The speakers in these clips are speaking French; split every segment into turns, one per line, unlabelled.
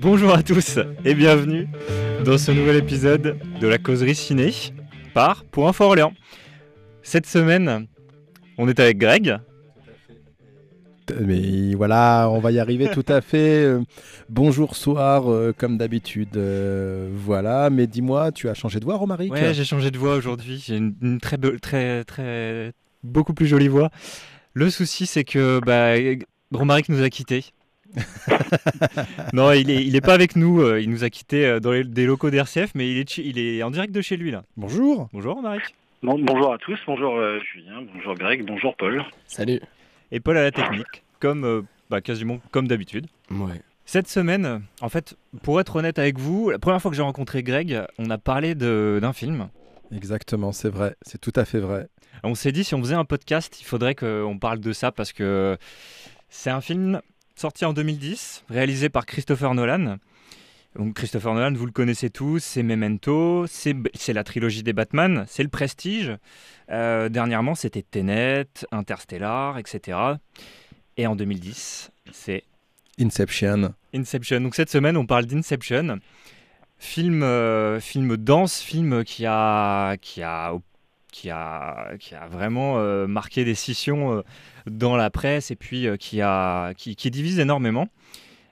Bonjour à tous et bienvenue dans ce nouvel épisode de la causerie ciné par Point Fort Orléans. Cette semaine, on est avec Greg.
Mais voilà, on va y arriver tout à fait. Euh, bonjour, soir, euh, comme d'habitude. Euh, voilà, mais dis-moi, tu as changé de voix, Romaric?
Ouais, j'ai changé de voix aujourd'hui. J'ai une, une très, très, très, beaucoup plus jolie voix. Le souci, c'est que bah, Romaric nous a quittés. non, il est, il est pas avec nous. euh, Il nous a quittés euh, dans les, des locaux d'RCF, mais il est, chi- il est en direct de chez lui là.
Bonjour.
Bonjour Romaric.
Bon- bonjour à tous, bonjour euh, Julien, bonjour Greg, bonjour Paul.
Salut.
Et Paul à la technique, comme euh, bah, quasiment comme d'habitude.
Ouais.
Cette semaine, en fait, pour être honnête avec vous, la première fois que j'ai rencontré Greg, on a parlé de- d'un film.
Exactement, c'est vrai, c'est tout à fait vrai.
On s'est dit si on faisait un podcast, il faudrait qu'on parle de ça parce que c'est un film sorti en 2010, réalisé par Christopher Nolan. Donc Christopher Nolan, vous le connaissez tous, c'est Memento, c'est la trilogie des Batman, c'est le Prestige. Euh, dernièrement, c'était Tenet, Interstellar, etc. Et en 2010, c'est
Inception.
Inception. Donc cette semaine, on parle d'Inception. Film, euh, film dense, film qui a, qui a, qui a, qui a vraiment euh, marqué des scissions euh, dans la presse et puis qui, a, qui, qui divise énormément.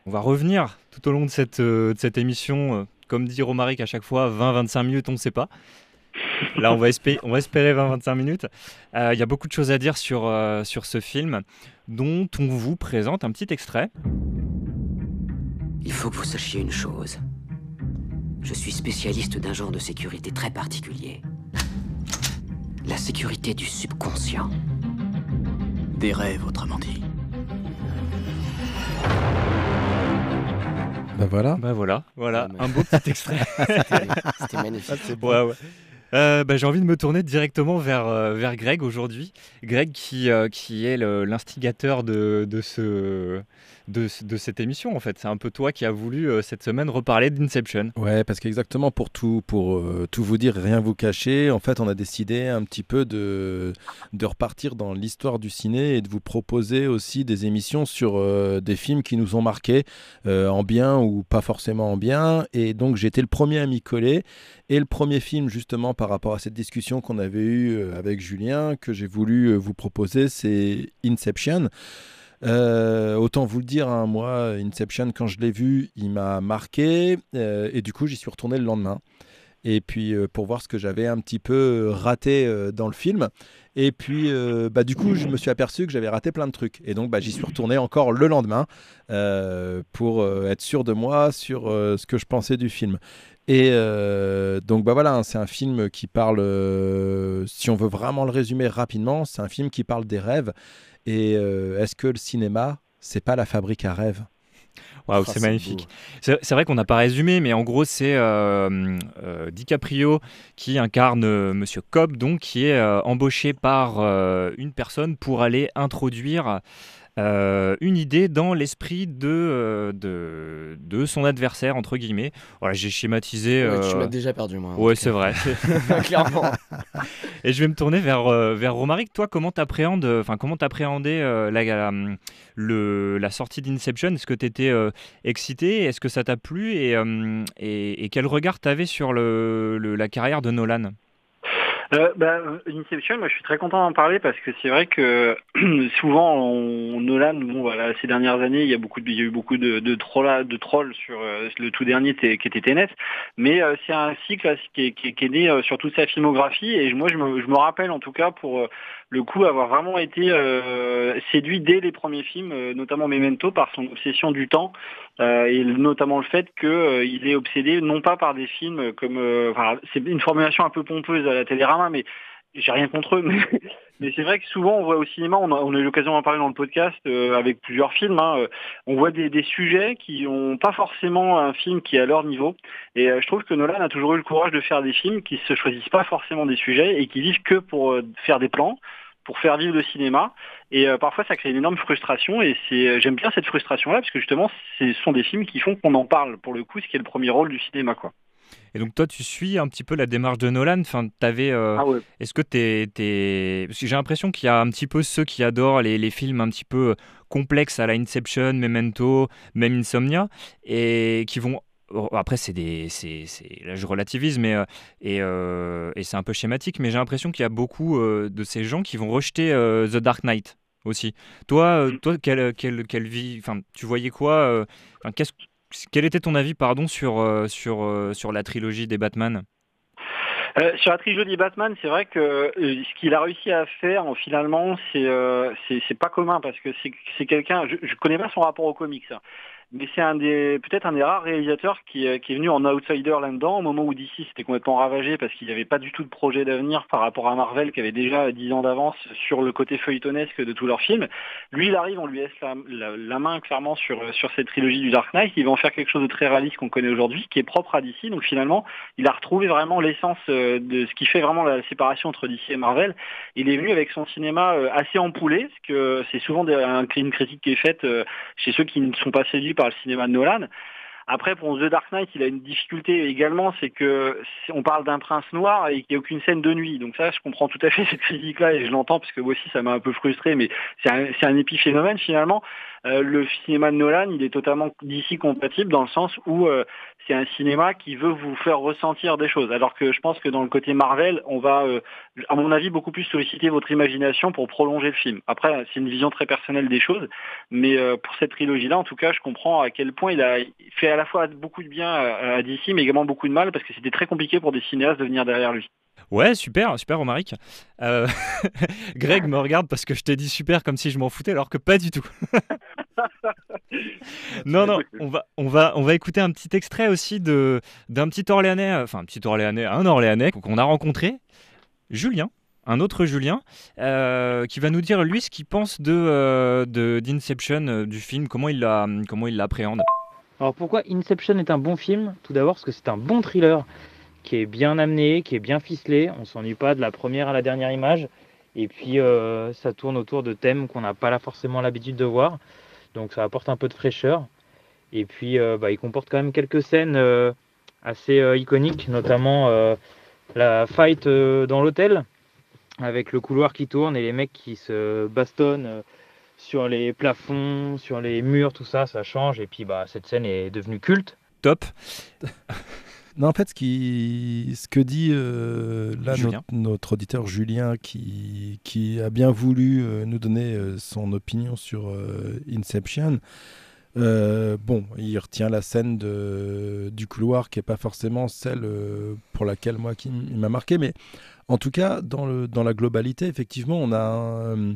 On va revenir tout au long de cette, de cette émission, comme dit Romaric à chaque fois, 20-25 minutes, on ne sait pas. Là, on va, espérer, on va espérer 20-25 minutes. Il y a beaucoup de choses à dire sur, sur ce film, dont on vous présente un petit extrait.
Il faut que vous sachiez une chose. Je suis spécialiste d'un genre de sécurité très particulier. La sécurité du subconscient.
Des rêves, autrement dit.
Ben voilà.
Bah voilà, voilà, un beau petit extrait.
C'était magnifique.
c'est
Ouais, ouais. Euh, bah, j'ai envie de me tourner directement vers, euh, vers Greg aujourd'hui. Greg qui, euh, qui est l'instigateur de, de, ce, de, ce- de cette émission en fait. C'est un peu toi qui as voulu euh, cette semaine reparler d'Inception.
Ouais, parce qu'exactement pour tout, pour euh, tout vous dire, rien vous cacher, en fait, on a décidé un petit peu de, de repartir dans l'histoire du ciné et de vous proposer aussi des émissions sur euh, des films qui nous ont marqués, en bien ou pas forcément en bien. Et donc, j'étais le premier à m'y coller. Et le premier film, justement, par rapport à cette discussion qu'on avait eue avec Julien, que j'ai voulu vous proposer, c'est Inception. Euh, autant vous le dire, hein, moi, Inception, quand je l'ai vu, il m'a marqué. euh, et du coup, j'y suis retourné le lendemain. Et puis, euh, pour voir ce que j'avais un petit peu raté dans le film. Et puis, bah, du coup, je me suis aperçu que j'avais raté plein de trucs. Et donc, bah, j'y suis retourné encore le lendemain pour être sûr de moi sur ce que je pensais du film. Et euh, donc, bah voilà, hein, c'est un film qui parle, euh, si on veut vraiment le résumer rapidement, c'est un film qui parle des rêves. Et euh, est-ce que le cinéma, c'est pas la fabrique à rêves?
Waouh,
Ah,
c'est magnifique. C'est c'est vrai qu'on n'a pas résumé, mais en gros, c'est euh, euh, DiCaprio qui incarne euh, Monsieur Cobb, donc qui est euh, embauché par euh, une personne pour aller introduire euh, une idée dans l'esprit de, euh, de, de son adversaire, entre guillemets. Voilà, j'ai schématisé.
Ouais, tu
euh,
m'as déjà perdu, moi.
Ouais, c'est vrai.
Clairement.
Et je vais me tourner vers, vers Romaric. Toi, comment t'appréhendes, enfin, comment t'appréhendais la, la, le- la sortie d'Inception? Est-ce que tu étais excité? Est-ce que ça t'a plu? Et, et, et quel regard t'avais sur le, le- la carrière de Nolan?
Euh, bah, Inception, moi je suis très content d'en parler parce que c'est vrai que souvent Nolan, bon voilà, ces dernières années il y a eu beaucoup de, trolls, de trolls sur euh, le tout dernier qui était Tenet, mais euh, c'est un cycle qui, est, né euh, sur toute sa filmographie. Et moi je me, rappelle en tout cas pour le coup avoir vraiment été séduit dès les premiers films, notamment Memento par son obsession du temps. Et notamment le fait qu'il est obsédé non pas par des films comme, c'est une formulation un peu pompeuse à la Télérama, mais j'ai rien contre eux, mais, c'est vrai que souvent on voit au cinéma, on a, eu l'occasion d'en parler dans le podcast euh, avec plusieurs films, hein, euh, on voit des, sujets qui n'ont pas forcément un film qui est à leur niveau. Et euh, je trouve que Nolan a toujours eu le courage de faire des films qui se choisissent pas forcément des sujets et qui vivent que pour faire des plans, pour faire vivre le cinéma. Et parfois ça crée une énorme frustration. Et c'est, j'aime bien cette frustration-là parce que justement, ce sont des films qui font qu'on en parle pour le coup, ce qui est le premier rôle du cinéma, quoi.
Et donc toi, tu suis un petit peu la démarche de Nolan. Enfin, t'avais. euh,
Ah ouais.
Est-ce que t'es, t'es- Parce que j'ai l'impression qu'il y a un petit peu ceux qui adorent les, les films un petit peu complexes à la Inception, Memento, même Insomnia, et qui vont. oh, Après, c'est des, c'est, là je relativise, mais euh, et, euh, et c'est un peu schématique, mais j'ai l'impression qu'il y a beaucoup euh, de ces gens qui vont rejeter euh, The Dark Knight aussi. Toi, euh, toi, quelle, quelle, quelle vie, enfin, tu voyais quoi euh, qu'est-ce, quel était ton avis, pardon, sur euh, euh, la trilogie des Batman?
Euh, sur la trilogie Batman, c'est vrai que ce qu'il a réussi à faire, en, finalement, c'est euh, c'est pas commun parce que c'est quelqu'un. Je, je connais pas son rapport aux comics, hein, mais c'est un des peut-être un des rares réalisateurs qui, euh, qui est venu en outsider là-dedans au moment où DC s'était complètement ravagé parce qu'il n'y avait pas du tout de projet d'avenir par rapport à Marvel qui avait déjà 10 ans d'avance sur le côté feuilletonesque de tous leurs films. Lui, il arrive, on lui laisse la, main clairement sur sur cette trilogie du Dark Knight. Il va en faire quelque chose de très réaliste qu'on connaît aujourd'hui, qui est propre à DC. Donc finalement, il a retrouvé vraiment l'essence euh, de ce qui fait vraiment la séparation entre DC et Marvel. Il est venu avec son cinéma euh, assez empoulé, parce que c'est souvent des- un- une critique qui est faite euh, chez ceux qui ne sont pas séduits par le cinéma de Nolan. Après, pour The Dark Knight, il a une difficulté également, c'est que on parle d'un prince noir et qu'il n'y a aucune scène de nuit. Donc ça, je comprends tout à fait cette critique-là et je l'entends parce que moi aussi, ça m'a un peu frustré, mais c'est un, c'est un épiphénomène finalement. Euh, le cinéma de Nolan, il est totalement d'ici compatible dans le sens où euh, c'est un cinéma qui veut vous faire ressentir des choses. Alors que je pense que dans le côté Marvel, on va, euh, à mon avis, beaucoup plus solliciter votre imagination pour prolonger le film. Après, c'est une vision très personnelle des choses, mais euh, pour cette trilogie-là, en tout cas, je comprends à quel point il a fait à la fois beaucoup de bien à, à DC, mais également beaucoup de mal parce que c'était très compliqué pour des cinéastes de venir derrière lui.
Ouais, super, super, Romaric. Euh, Greg me regarde parce que je t'ai dit super comme si je m'en foutais, alors que pas du tout. non, non, on va, on, va, on va écouter un petit extrait aussi de, d'un petit Orléanais, euh, enfin, un petit Orléanais, un Orléanais qu'on a rencontré, Julien, un autre Julien, euh, qui va nous dire lui ce qu'il pense de, euh, d'Inception, euh, du film, comment il, l'a, comment l'appréhende.
Alors pourquoi Inception est un bon film? Tout d'abord parce que c'est un bon thriller qui est bien amené, qui est bien ficelé. On s'ennuie pas de la première à la dernière image. Et puis ça tourne autour de thèmes qu'on n'a pas forcément l'habitude de voir. Donc ça apporte un peu de fraîcheur. Et puis bah, il comporte quand même quelques scènes assez iconiques, notamment la fight euh, dans l'hôtel avec le couloir qui tourne et les mecs qui se bastonnent euh, sur les plafonds, sur les murs, tout ça, ça change. Et puis bah, cette scène est devenue culte.
Top.
Non, en fait, ce, qui, ce que dit euh, là notre, notre auditeur Julien, qui, qui a bien voulu euh, nous donner euh, son opinion sur euh, Inception, euh, bon, il retient la scène de, du couloir qui n'est pas forcément celle euh, pour laquelle moi qui il m'a marqué, mais en tout cas, dans, le, dans la globalité, effectivement, on a un,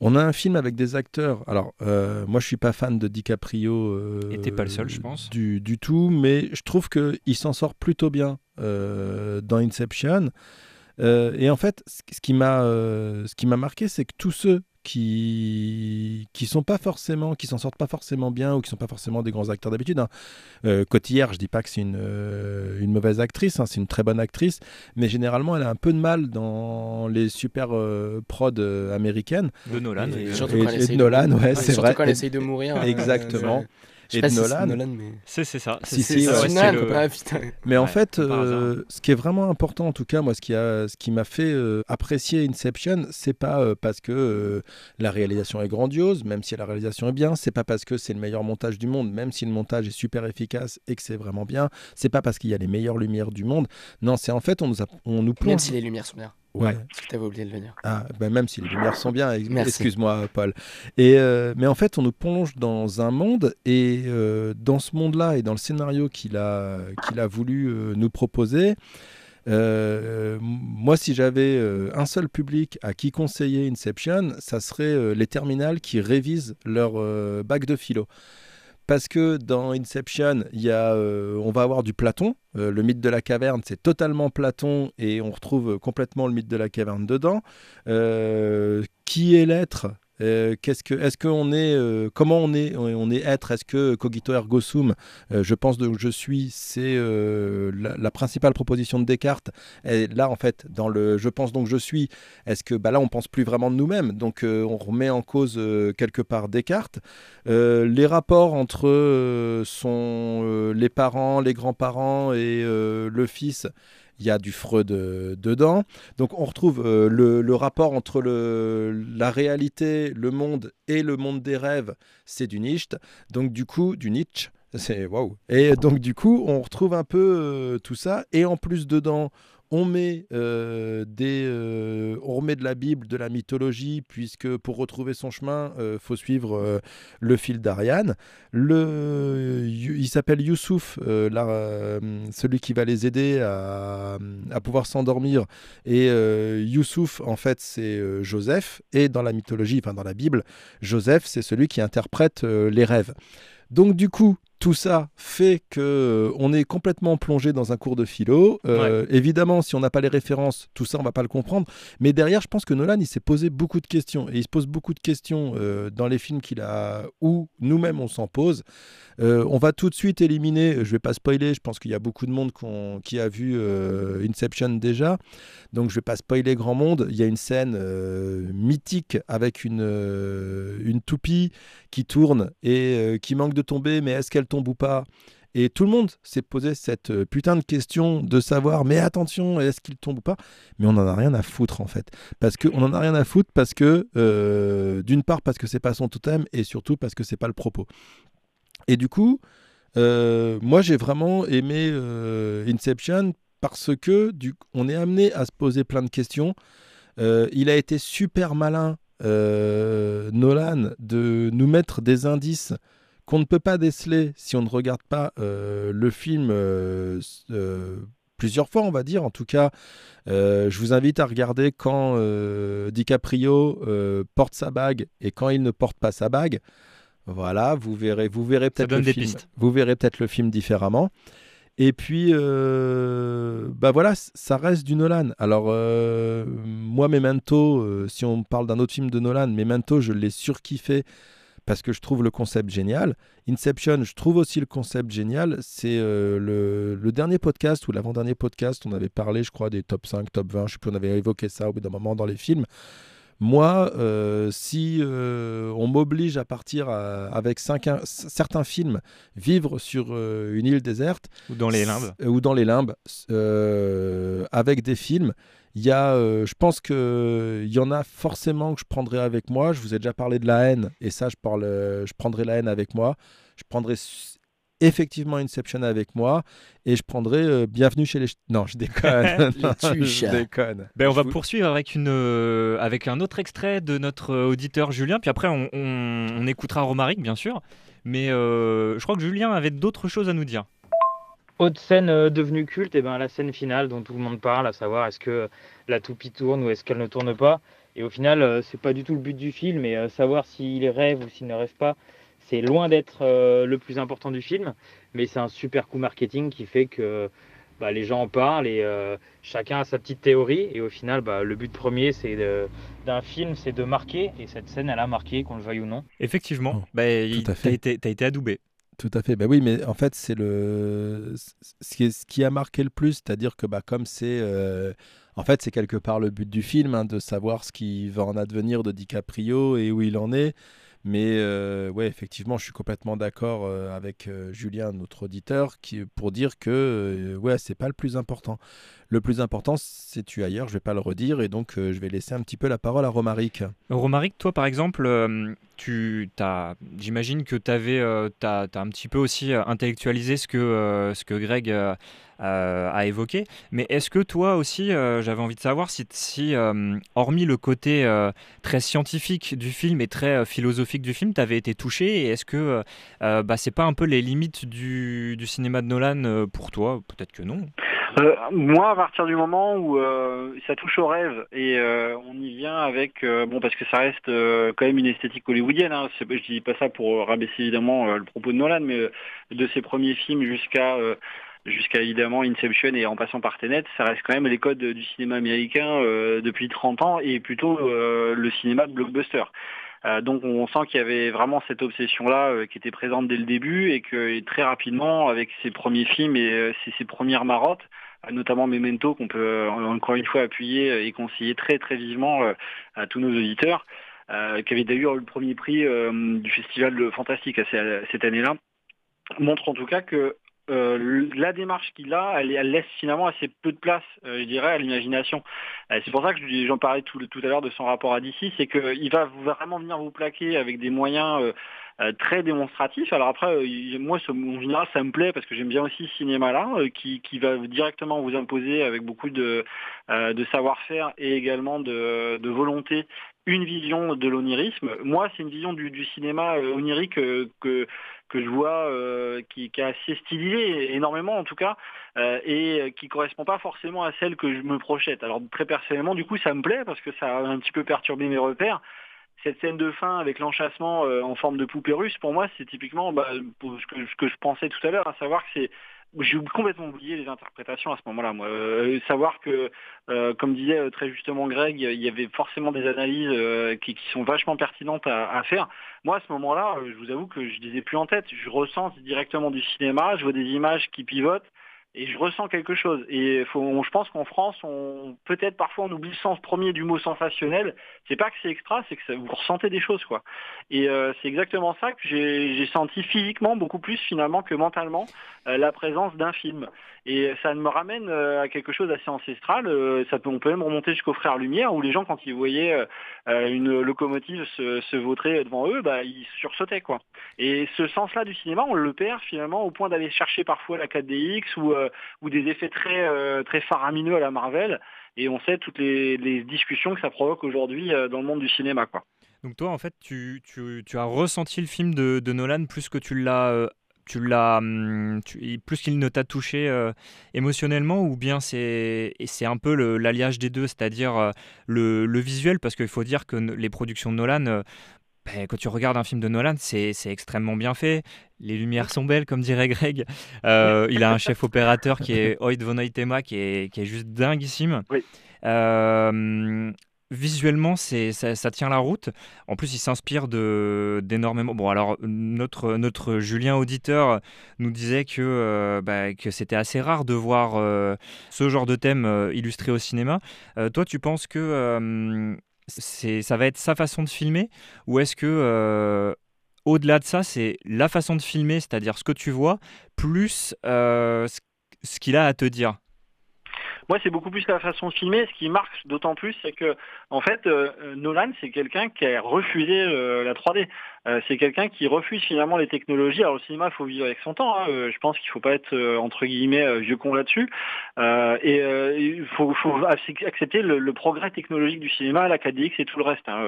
on a un film avec des acteurs. Alors, euh, moi, je suis pas fan de DiCaprio. euh,
Et t'es pas le seul, je pense.
Du, du tout, mais je trouve qu'il s'en sort plutôt bien euh, dans Inception. Euh, et en fait, ce qui m'a euh, ce qui m'a marqué, c'est que tous ceux qui qui sont pas forcément, qui s'en sortent pas forcément bien ou qui sont pas forcément des grands acteurs d'habitude. Hein. Euh, Cotillard, je dis pas que c'est une euh, une mauvaise actrice, hein, c'est une très bonne actrice, mais généralement elle a un peu de mal dans les super euh, prods euh, américaines.
De Nolan.
Et-
euh,
Surtout
et-
quand elle
et
essaye
Nolan,
de...
ouais, c'est
surtout
vrai.
quand elle
Et-
essaye de mourir. euh,
Exactement. Et de Nolan.
Nolan, mais...
C'est, c'est ça.
Si,
c'est,
si, ouais,
Nolan,
le-.
Mais en
Ouais,
fait, euh, ce qui est vraiment important, en tout cas, moi, ce qui, a, ce qui m'a fait euh, apprécier Inception, c'est pas euh, parce que euh, la réalisation est grandiose, même si la réalisation est bien, c'est pas parce que c'est le meilleur montage du monde, même si le montage est super efficace et que c'est vraiment bien, c'est pas parce qu'il y a les meilleures lumières du monde. Non, c'est en fait, on nous, a- on nous
Même
plonge.
si les lumières sont bien.
Ouais.
Parce que t'avais oublié de le dire.
Ah, ben même si les lumières sont bien, excuse-moi Paul. Et, euh, mais en fait, on nous plonge dans un monde et euh, dans ce monde-là et dans le scénario qu'il a, qu'il a voulu euh, nous proposer, moi, si j'avais un seul public à qui conseiller Inception, ça serait les terminales qui révisent leur bac de philo. Parce que dans Inception, euh, on va avoir du Platon. Euh, le mythe de la caverne, c'est totalement Platon et on retrouve complètement le mythe de la caverne dedans. Euh, qui est l'être? Euh, qu'est-ce que, est-ce qu'on est, euh, comment on est, on est être Est-ce que cogito ergo sum, euh, je pense donc je suis, c'est la, principale proposition de Descartes. Et là, en fait, dans le je pense donc je suis, est-ce que bah là, on pense plus vraiment de nous-mêmes Donc, on remet en cause quelque part Descartes. les rapports entre son, les parents, les grands-parents et le fils il y a du Freud euh, dedans. Donc on retrouve euh, le, rapport entre la réalité, le monde et le monde des rêves, c'est du Nietzsche. Donc du coup, du Nietzsche. C'est waouh. Et donc du coup, on retrouve un peu euh, tout ça. Et en plus dedans, on met, euh, des, euh, on remet de la Bible, de la mythologie, puisque pour retrouver son chemin, il euh, faut suivre le fil d'Ariane. Il s'appelle Youssouf, celui qui va les aider à, à pouvoir s'endormir. Et Youssouf, en fait, c'est Joseph. Et dans la mythologie, enfin dans la Bible, Joseph, c'est celui qui interprète les rêves. Donc du coup, tout ça fait que euh, on est complètement plongé dans un cours de philo. Euh, évidemment, si on n'a pas les références, tout ça, on va pas le comprendre. Mais derrière, je pense que Nolan, il s'est posé beaucoup de questions. Et il se pose beaucoup de questions euh, dans les films qu'il a, où nous-mêmes, on s'en pose. on va tout de suite éliminer, je vais pas spoiler, je pense qu'il y a beaucoup de monde qui a vu Inception déjà. Donc je vais pas spoiler grand monde. Il y a une scène mythique avec une, une toupie qui tourne et qui manque de tomber, mais est-ce qu'elle tombe ou pas et tout le monde s'est posé cette euh, putain de question de savoir, mais attention, est-ce qu'il tombe ou pas? Mais on n'en a rien à foutre en fait. Parce qu'on n'en a rien à foutre parce que, euh, d'une part, parce que c'est pas son totem et surtout parce que c'est pas le propos. Et du coup, euh, moi j'ai vraiment aimé Inception parce que du, on est amené à se poser plein de questions. il a été super malin, Nolan, de nous mettre des indices qu'on ne peut pas déceler si on ne regarde pas euh, le film euh, euh, plusieurs fois, on va dire. En tout cas, je vous invite à regarder quand DiCaprio porte sa bague et quand il ne porte pas sa bague. Voilà, vous verrez, vous verrez peut-être le film. Vous verrez peut-être le film différemment. Et puis, bah voilà, ça reste du Nolan. Alors, moi, Memento, si on parle d'un autre film de Nolan, Memento, je l'ai surkiffé parce que je trouve le concept génial. Inception, je trouve aussi le concept génial. C'est euh, le, dernier podcast ou l'avant-dernier podcast, on avait parlé, je crois, des top 5, top 20, je sais plus, on avait évoqué ça au bout d'un moment dans les films. Moi, euh, si euh, on m'oblige à partir avec cinq, certains films, vivre sur une île déserte.
Ou dans les limbes.
Ou dans les limbes, avec des films, il y a, euh, je pense qu'il y en a forcément que je prendrai avec moi. Je vous ai déjà parlé de la haine, et ça, je, parle, euh, je prendrai la haine avec moi. Je prendrai effectivement Inception avec moi et je prendrai euh, Bienvenue chez les non je déconne. Je déconne.
Ben, on va poursuivre avec une avec un autre extrait de notre auditeur Julien puis après on, on écoutera Romaric bien sûr. Mais je crois que Julien avait d'autres choses à nous dire
autre scène euh, devenue culte, et eh ben, la scène finale dont tout le monde parle, à savoir est-ce que la toupie tourne ou est-ce qu'elle ne tourne pas. Et au final, euh, c'est pas du tout le but du film, et euh, savoir s'il rêve ou s'il ne rêve pas, c'est loin d'être le plus important du film, mais c'est un super coup marketing qui fait que bah, les gens en parlent et chacun a sa petite théorie. Et au final, bah, le but premier c'est d'un film, c'est de marquer, et cette scène, elle a marqué, qu'on le veuille ou non.
Effectivement, oh, bah, tu as été, as été adoubé.
Tout à fait. Ben oui, mais en fait, c'est le ce qui, a marqué le plus, c'est-à-dire que bah, comme c'est euh, en fait, c'est quelque part le but du film, hein, de savoir ce qui va en advenir de DiCaprio et où il en est. Mais euh, ouais, effectivement, je suis complètement d'accord euh, avec Julien, notre auditeur, qui, pour dire que ouais, c'est pas le plus important. Le plus important, c'est tu ailleurs, je vais pas le redire, et donc je vais laisser un petit peu la parole à Romaric.
Romaric, toi par exemple, tu as, j'imagine que tu avais, as, un petit peu aussi intellectualisé ce que, ce que Greg a évoqué, mais est-ce que toi aussi, j'avais envie de savoir si, si hormis le côté très scientifique du film et très philosophique du film, tu avais été touché, et est-ce que bah, c'est pas un peu les limites du, du cinéma de Nolan pour toi? Peut-être que non.
Euh, moi, à partir du moment où euh, ça touche au rêve et euh, on y vient avec, bon, parce que ça reste quand même une esthétique hollywoodienne. Hein, je dis pas ça pour rabaisser évidemment le propos de Nolan, mais de ses premiers films jusqu'à jusqu'à évidemment Inception et en passant par Tenet, ça reste quand même les codes du cinéma américain depuis 30 ans et plutôt le cinéma de blockbuster. donc on sent qu'il y avait vraiment cette obsession-là qui était présente dès le début et que très rapidement, avec ses premiers films et ses, premières marottes, notamment Memento qu'on peut encore une fois appuyer et conseiller très très vivement à tous nos auditeurs, qui avait d'ailleurs eu le premier prix du Festival de Fantastique cette année-là, montre en tout cas que euh, la démarche qu'il a, elle, laisse finalement assez peu de place, euh, je dirais, à l'imagination. Euh, c'est pour ça que j'en parlais tout, à l'heure de son rapport à DC, c'est qu'il va vraiment venir vous plaquer avec des moyens très démonstratifs. Alors après, moi, en général, ça me plaît parce que j'aime bien aussi ce cinéma-là, qui, va directement vous imposer avec beaucoup de, savoir-faire et également de, volonté une vision de l'onirisme. Moi, c'est une vision du, cinéma onirique que que je vois euh, qui, qui, est assez stylisé énormément en tout cas euh, et qui correspond pas forcément à celle que je me projette. Alors très personnellement du coup ça me plaît parce que ça a un petit peu perturbé mes repères. Cette scène de fin avec l'enchassement euh, en forme de poupée russe, pour moi, c'est typiquement bah, ce, que, je pensais tout à l'heure, à savoir que c'est j'ai complètement oublié les interprétations à ce moment-là. Moi, euh, savoir que, euh, comme disait euh, très justement Greg, il y avait forcément des analyses qui, sont vachement pertinentes à, faire. Moi, à ce moment-là, je vous avoue que je les ai plus en tête. Je ressens directement du cinéma, je vois des images qui pivotent et je ressens quelque chose. Et faut, je pense qu'en France, on peut-être parfois on oublie le sens premier du mot sensationnel. C'est pas que c'est extra, c'est que vous ressentez des choses, quoi. Et euh, c'est exactement ça que j'ai senti physiquement beaucoup plus finalement que mentalement euh, la présence d'un film. Et ça me ramène euh, à quelque chose d'assez ancestral. ça peut, on peut même remonter jusqu'aux frères Lumière, où les gens, quand ils voyaient une locomotive se, se vautrer devant eux, bah, ils sursautaient, quoi. Et ce sens-là du cinéma, on le perd finalement au point d'aller chercher parfois la 4DX ou euh, ou des effets très, euh, très faramineux à la Marvel. Et on sait toutes les, discussions que ça provoque aujourd'hui euh, dans le monde du cinéma.
Donc toi, en fait, tu, as ressenti le film de, Nolan plus que tu l'as... l'as hum, plus qu'il ne t'a touché émotionnellement ou bien c'est un peu l'alliage des deux c'est-à-dire le, visuel? Parce qu'il faut dire que les productions de Nolan ben, quand tu regardes un film de Nolan, c'est extrêmement bien fait. Les lumières sont belles, comme dirait Greg. Euh, il a un chef opérateur qui est Hoyt von Eitema, qui est, qui est juste dinguissime. Euh, visuellement, ça, ça, tient la route. En plus, il s'inspire d'énormément. Bon, alors, notre, notre Julien auditeur nous disait que, euh, bah, que c'était assez rare de voir ce genre de thème illustré au cinéma. toi, tu penses que c'est ça va être sa façon de filmer ou est-ce que euh, au-delà de ça, c'est la façon de filmer, c'est-à-dire ce que tu vois, plus euh, ce qu'il a à te dire?
Moi, c'est beaucoup plus la façon de filmer. Ce qui marque d'autant plus, c'est que, en fait, euh, Nolan, c'est quelqu'un qui a refusé la 3D. Euh, c'est quelqu'un qui refuse finalement les technologies. Alors au cinéma, il faut vivre avec son temps. Hein. Euh, je pense qu'il ne faut pas être euh, entre guillemets vieux con là-dessus. et il faut, accepter le, progrès technologique du cinéma, la 4DX et tout le reste. Hein.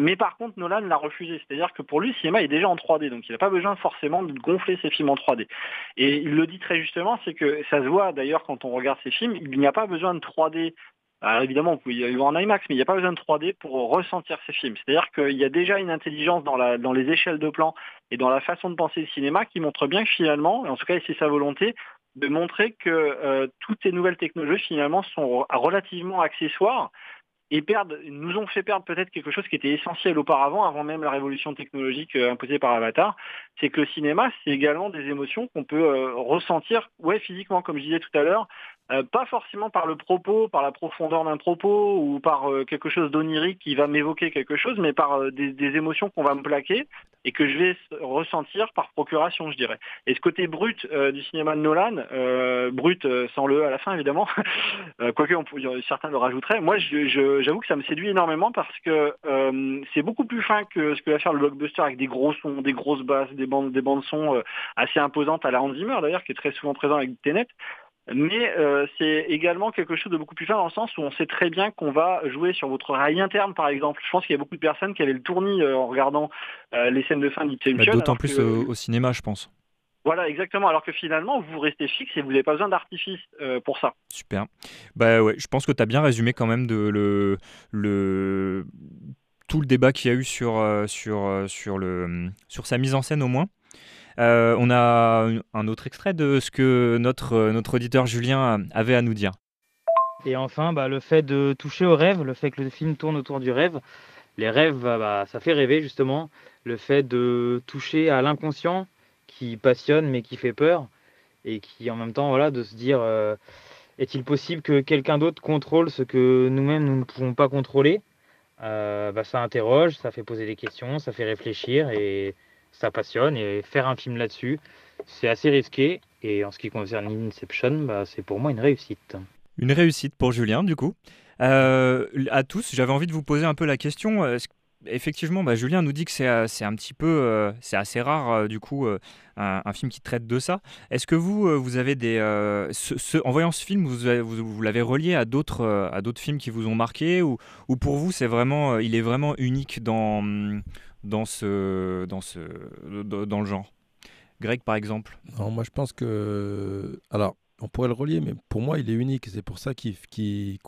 Mais par contre, Nolan l'a refusé. C'est-à-dire que pour lui, le cinéma est déjà en 3D, donc il n'a pas besoin forcément de gonfler ses films en 3D. Et il le dit très justement, c'est que ça se voit d'ailleurs quand on regarde ses films, il n'y a pas besoin de 3D alors évidemment, vous pouvez y aller en IMAX, mais il n'y a pas besoin de 3D pour ressentir ces films. C'est-à-dire qu'il y a déjà une intelligence dans, les échelles de plan et dans la façon de penser le cinéma qui montre bien que finalement, en tout cas c'est sa volonté, de montrer que euh, toutes ces nouvelles technologies finalement sont relativement accessoires et nous ont fait perdre peut-être quelque chose qui était essentiel auparavant, avant même la révolution technologique euh, imposée par Avatar, c'est que le cinéma, c'est également des émotions qu'on peut euh, ressentir, ouais, physiquement, comme je disais tout à l'heure, euh, pas forcément par le propos, par la profondeur d'un propos ou par euh, quelque chose d'onirique qui va m'évoquer quelque chose, mais par euh, des, émotions qu'on va me plaquer et que je vais ressentir par procuration, je dirais. Et ce côté brut du cinéma de Nolan, brut sans le E à la fin évidemment, quoique on, certains le rajouteraient, moi j'avoue que ça me séduit énormément parce que c'est beaucoup plus fin que ce que va faire le blockbuster avec des gros sons, des grosses basses, des bandes, des bandes son assez imposantes à la Hans Zimmer d'ailleurs, qui est très souvent présent avec Tenet. Mais euh, c'est également quelque chose de beaucoup plus fin dans le sens où on sait très bien qu'on va jouer sur votre rail interne, par exemple. Je pense qu'il y a beaucoup de personnes qui avaient le tournis euh, en regardant euh, les scènes de fin d'Inception.
Bah, d'autant plus au, cinéma, je pense.
Voilà, exactement. Alors que finalement, vous restez fixe et vous n'avez pas besoin d'artifice pour ça.
Super. Bah ouais, je pense que tu as bien résumé quand même de le, le tout le débat qu'il y a eu sur, sur, sur, le, sur sa mise en scène au moins. Euh, on a un autre extrait de ce que notre, notre auditeur Julien avait à nous dire.
Et enfin, bah, le fait de toucher au rêve, le fait que le film tourne autour du rêve, les rêves, bah, bah, ça fait rêver justement. Le fait de toucher à l'inconscient qui passionne mais qui fait peur et qui en même temps, voilà, de se dire euh, est-il possible que quelqu'un d'autre contrôle ce que nous-mêmes nous ne pouvons pas contrôler? Euh, Ça interroge, ça fait poser des questions, ça fait réfléchir et ça passionne. Et faire un film là-dessus, c'est assez risqué. Et en ce qui concerne Inception, bah, c'est pour moi une réussite.
Une réussite pour Julien, du coup. Euh, à tous, j'avais envie de vous poser un peu la question. Euh, effectivement, bah, Julien nous dit que c'est euh, un petit peu, c'est assez rare du coup, un, film qui traite de ça. Est-ce que vous, vous avez des, en voyant ce film, vous, vous, l'avez relié à d'autres, à d'autres films qui vous ont marqué, ou, ou pour vous, c'est vraiment, il est vraiment unique dans, dans ce, dans ce, dans le genre. Greg, par exemple.
Moi je pense que, alors on pourrait le relier, mais pour moi, il est unique. C'est pour ça qu'il, c'est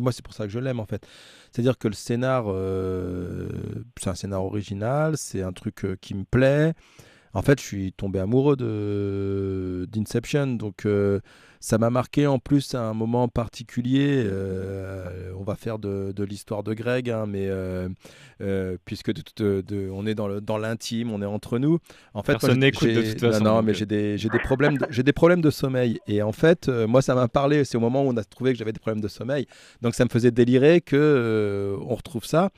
moi, c'est pour ça que je l'aime en fait. C'est-à-dire que le scénar, euh, c'est un scénar original, c'est un truc euh, qui me plaît. En fait, je suis tombé amoureux de d'Inception, donc euh, ça m'a marqué en plus à un moment particulier. Euh, on va faire de, l'histoire de Greg, hein, mais euh, puisque de, on est dans l'intime, on est entre nous.
En fait, personne n'écoute de toute façon.
Non, mais j'ai des, des problèmes, j'ai des problèmes de sommeil. Et en fait, moi, ça m'a parlé. C'est au moment où on a trouvé que j'avais des problèmes de sommeil, donc ça me faisait délirer que on retrouve ça.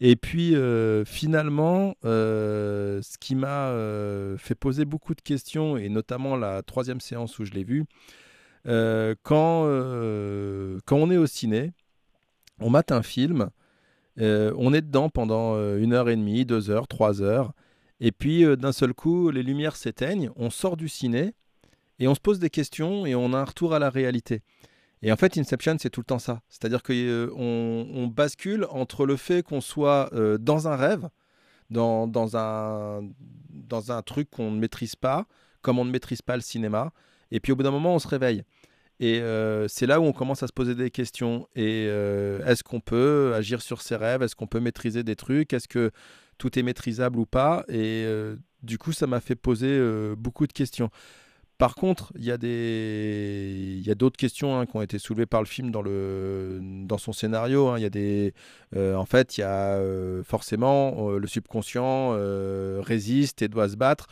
Et puis euh, finalement, euh, ce qui m'a euh, fait poser beaucoup de questions, et notamment la troisième séance où je l'ai vu, quand, quand on est au ciné, on mate un film, on est dedans pendant une heure et demie, deux heures, trois heures, et puis d'un seul coup, les lumières s'éteignent, on sort du ciné, et on se pose des questions, et on a un retour à la réalité. Et en fait, Inception, c'est tout le temps ça. C'est-à-dire qu'on euh, bascule entre le fait qu'on soit euh, dans un rêve, dans, dans, un, dans un truc qu'on ne maîtrise pas, comme on ne maîtrise pas le cinéma, et puis au bout d'un moment, on se réveille. Et euh, c'est là où on commence à se poser des questions. Et est-ce qu'on peut agir sur ses rêves? Est-ce qu'on peut maîtriser des trucs? Est-ce que tout est maîtrisable ou pas? Et du coup, ça m'a fait poser beaucoup de questions. Par contre, il y a des, il d'autres questions hein, qui ont été soulevées par le film dans le, dans son scénario. Hein. Y a des, euh, en fait, il y a euh, forcément euh, le subconscient résiste et doit se battre.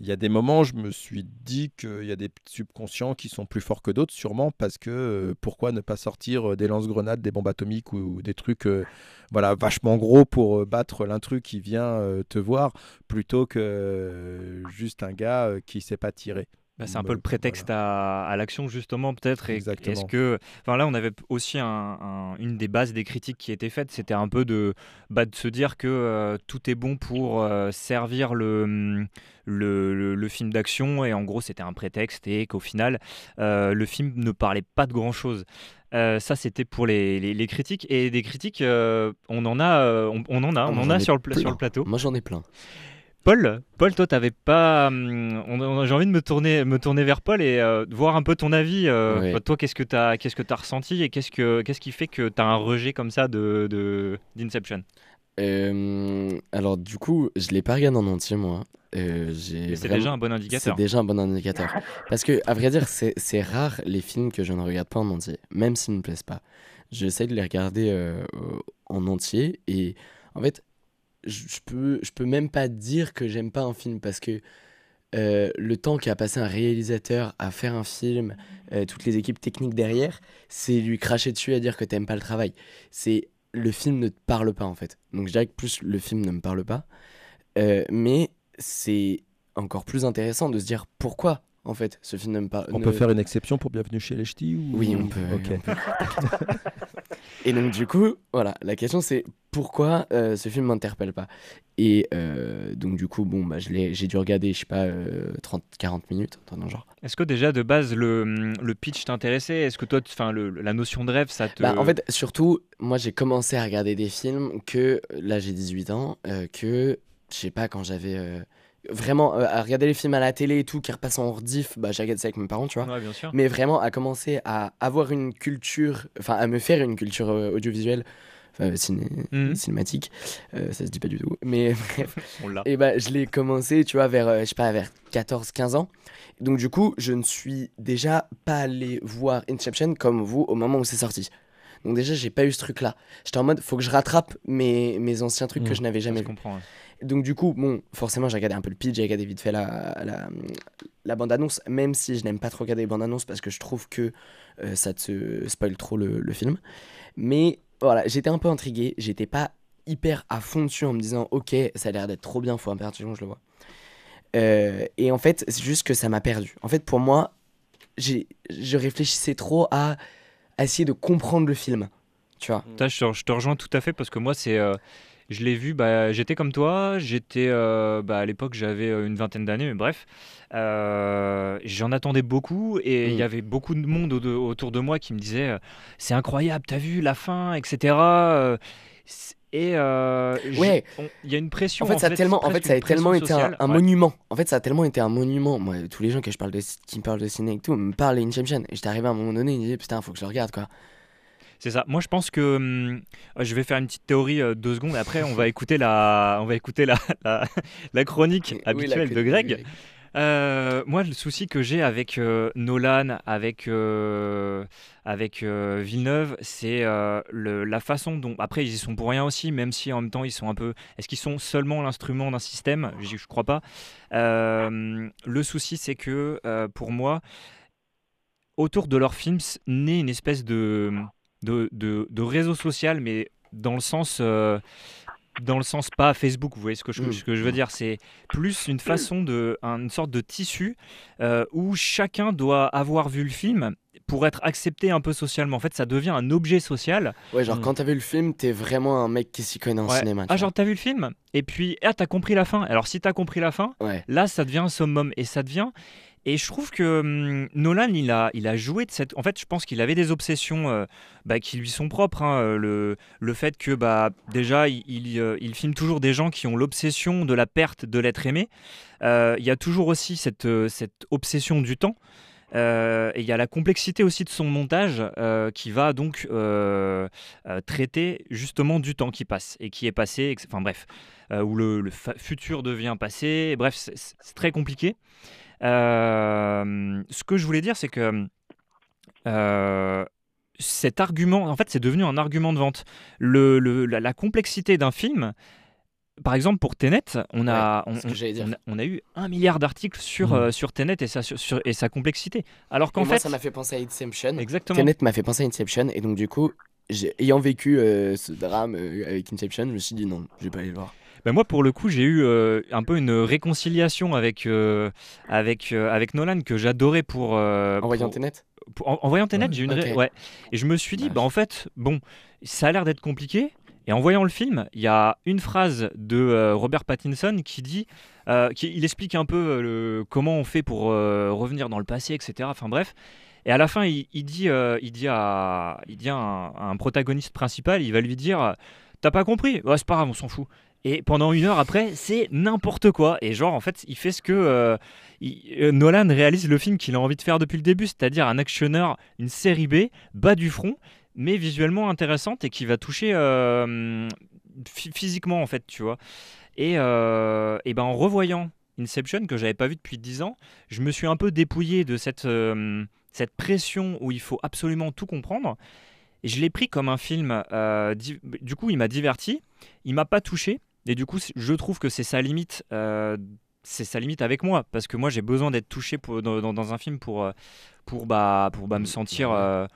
Il y a des moments, je me suis dit qu'il y a des subconscients qui sont plus forts que d'autres, sûrement parce que pourquoi ne pas sortir des lance-grenades, des bombes atomiques ou, des trucs, voilà, vachement gros pour battre l'intrus qui vient te voir, plutôt que juste un gars qui sait pas tirer.
Bah, c'est un peu le prétexte à, l'action justement peut-être. Est-ce que, enfin là, on avait aussi une des bases des critiques qui étaient faites, c'était un peu de, bah, de se dire que euh, tout est bon pour euh, servir le, le, le, film d'action et en gros c'était un prétexte et qu'au final euh, le film ne parlait pas de grand chose. ça, c'était pour les, les, critiques. Et des critiques, on en a, on, en a, on en a sur le, sur le plateau.
Moi, j'en ai plein.
Paul, Paul, toi, t'avais pas. Hum, j'ai envie de me tourner, me tourner vers Paul et euh, voir un peu ton avis. Euh, toi, qu'est-ce que t'as, qu'est-ce que as ressenti et qu'est-ce que, qu'est-ce qui fait que tu as un rejet comme ça de, d'Inception?
Euh, Alors, du coup, je l'ai pas regardé en entier, moi.
c'est déjà un bon indicateur.
C'est déjà un bon indicateur. Parce que, à vrai dire, c'est, c'est rare les films que je ne regarde pas en entier, même s'ils ne me plaisent pas. J'essaie de les regarder en entier et en fait, je peux, je peux même pas dire que j'aime pas un film parce que euh, le temps qu'a passé un réalisateur à faire un film, euh, toutes les équipes techniques derrière, c'est lui cracher dessus à dire que t'aimes pas le travail. C'est le film ne te parle pas en fait. Donc je dirais que plus le film ne me parle pas, euh, mais c'est encore plus intéressant de se dire pourquoi en fait ce film ne me parle.
On peut faire une exception pour Bienvenue chez les Ch'tis ou...
Oui, on peut. Et donc du coup, voilà, la question c'est pourquoi euh, ce film m'interpelle pas. Et euh, donc du coup, bon, bah, j'ai dû regarder, je sais pas, 30-40 euh, minutes, dans genre.
Est-ce que déjà de base le, le pitch t'intéressait? Est-ce que toi, enfin, la notion de rêve, ça te...
Bah, en fait, surtout, moi j'ai commencé à regarder des films que, là j'ai 18 ans, que, je sais pas, quand j'avais vraiment à regarder les films à la télé et tout qui repassent en rediff bah j'ai regardé ça avec mes parents tu vois
ouais, bien sûr.
mais vraiment à commencer à avoir une culture enfin à me faire une culture audiovisuelle Mhm. cinématique. Euh, ça se dit pas du tout. Mais bref. Et bah, je l'ai commencé, tu vois, vers, euh, je sais pas, vers 14-15 ans. Donc, du coup, je ne suis déjà pas allé voir Inception comme vous au moment où c'est sorti. Donc déjà, j'ai pas eu ce truc-là. J'étais en mode, faut que je rattrape mes, mes anciens trucs que
Mm.
je n'avais jamais
Je comprends. ouais.
Donc du coup, bon, forcément, j'ai regardé un peu le pitch, j'ai regardé vite fait la, la, la bande-annonce, même si je n'aime pas trop regarder les bandes-annonces parce que je trouve que euh, ça te spoil trop le, le film. Mais voilà, j'étais un peu intrigué, j'étais pas hyper à fond dessus en me disant, ok, ça a l'air d'être trop bien, faut impérativement que je le vois. Euh, et en fait, c'est juste que ça m'a perdu. En fait, pour moi, je réfléchissais trop à, essayer de comprendre le film. Tu vois
te, je te rejoins tout à fait parce que moi, c'est, euh, je l'ai vu, bah, j'étais comme toi, j'étais, euh, bah, à l'époque, j'avais euh, une vingtaine d'années, mais bref, euh, j'en attendais beaucoup et il y
Mm.
avait beaucoup de monde au- autour de moi qui me disait, c'est incroyable, t'as vu la fin, etc. Et euh,
Ouais.
il y a une pression.
En fait, ça a tellement, en
presque
fait, ça a
une pression
tellement été un,
sociale.
un
Ouais.
monument. En fait, ça a tellement été un monument. Moi, tous les gens que je parle de, qui me parlent de ciné et tout me parlent d'Inception. Et j'étais arrivé à un moment donné, ils me disaient putain, faut que je le regarde quoi.
C'est ça. Moi, je pense que hum, je vais faire une petite théorie euh, deux secondes. Après, on va écouter la, on va écouter la, la, la chronique
Oui, la
habituelle de Greg. Euh, moi, le souci que j'ai avec euh, Nolan, avec, euh, avec Villeneuve, c'est la façon dont. Après, ils y sont pour rien aussi, même si en même temps, ils sont un peu. Est-ce qu'ils sont seulement l'instrument d'un système? Je je crois pas. Le souci, c'est que pour moi, autour de leurs films naît une espèce de, de, de, de réseau social, mais dans le sens. euh, dans le sens pas Facebook, vous voyez ce que je,
Mm.
ce que je veux dire, c'est plus une façon de, un- une sorte de tissu euh, où chacun doit avoir vu le film pour être accepté un peu socialement. En fait, ça devient un objet social.
Ouais, genre
Mm.
quand t'as vu le film, t'es vraiment un mec qui s'y connaît en
Ouais.
cinéma.
Ah, genre, t'as vu le film Et puis, ah, t'as compris la fin. Alors, si t'as compris la fin.
Ouais.
là, ça devient un summum. Et ça devient. Et je trouve que hum, Nolan, il a, il a joué de cette. En fait, je pense qu'il avait des obsessions euh, bah, qui lui sont propres. hein. Euh, Le, le fait que, bah, déjà, il, euh, il filme toujours des gens qui ont l'obsession de la perte de l'être aimé. Il y a toujours aussi cette, cette obsession du temps. Et il y a la complexité aussi de son montage qui va donc traiter justement du temps qui passe et qui est passé, enfin bref, où le, futur devient passé, bref, c'est très compliqué. Euh, ce que je voulais dire, c'est que euh, cet argument, en fait, c'est devenu un argument de vente. Le, le- la, la complexité d'un film, par exemple, pour Tenet, on a,
Ouais,
on,
c'est ce que
on-
j'allais dire.
on a, on a eu un milliard d'articles sur, euh, sur Tenet et sa, sur- sur- et sa complexité. Alors qu'en
moi,
fait,
ça m'a fait penser à Inception.
exactement.
Tenet m'a fait penser à Inception. Et donc, du coup, ayant vécu euh, ce drame euh, avec Inception, je me suis dit non, je vais pas aller le voir.
Ben moi, pour le coup, j'ai eu euh, un peu une réconciliation avec, euh, avec, euh, avec Nolan que j'adorais pour,
En voyant
pour- en, en voyant Tenet,
Ouais.
j'ai eu une ré-
Ok.
ouais. Et je me suis dit, bah en fait, bon, ça a l'air d'être compliqué. Et en voyant le film, il y a une phrase de Robert Pattinson qui dit, qui, il explique un peu le, comment on fait pour revenir dans le passé, etc. Enfin bref. Et à la fin, il, il dit, il dit à, il dit à un, à un protagoniste principal, il va lui dire, t'as pas compris? Ouais, c'est pas grave, on s'en fout. Et pendant une heure après, c'est n'importe quoi. Et genre, en fait, il fait ce que euh, euh, Nolan réalise le film qu'il a envie de faire depuis le début, c'est-à-dire un actionneur, une série B, bas du front, mais visuellement intéressante et qui va toucher euh, phy- physiquement, en fait, tu vois. Et, et ben en revoyant Inception, que j'avais pas vu depuis 10 ans, je me suis un peu dépouillé de cette, cette pression où il faut absolument tout comprendre. Et je l'ai pris comme un film. du coup, il m'a diverti, il m'a pas touché. Et du coup, je trouve que c'est sa limite. euh, c'est sa limite avec moi parce que moi j'ai besoin d'être touché pour- dans, dans- dans un film pour euh, pour bah pour bah, me sentir euh,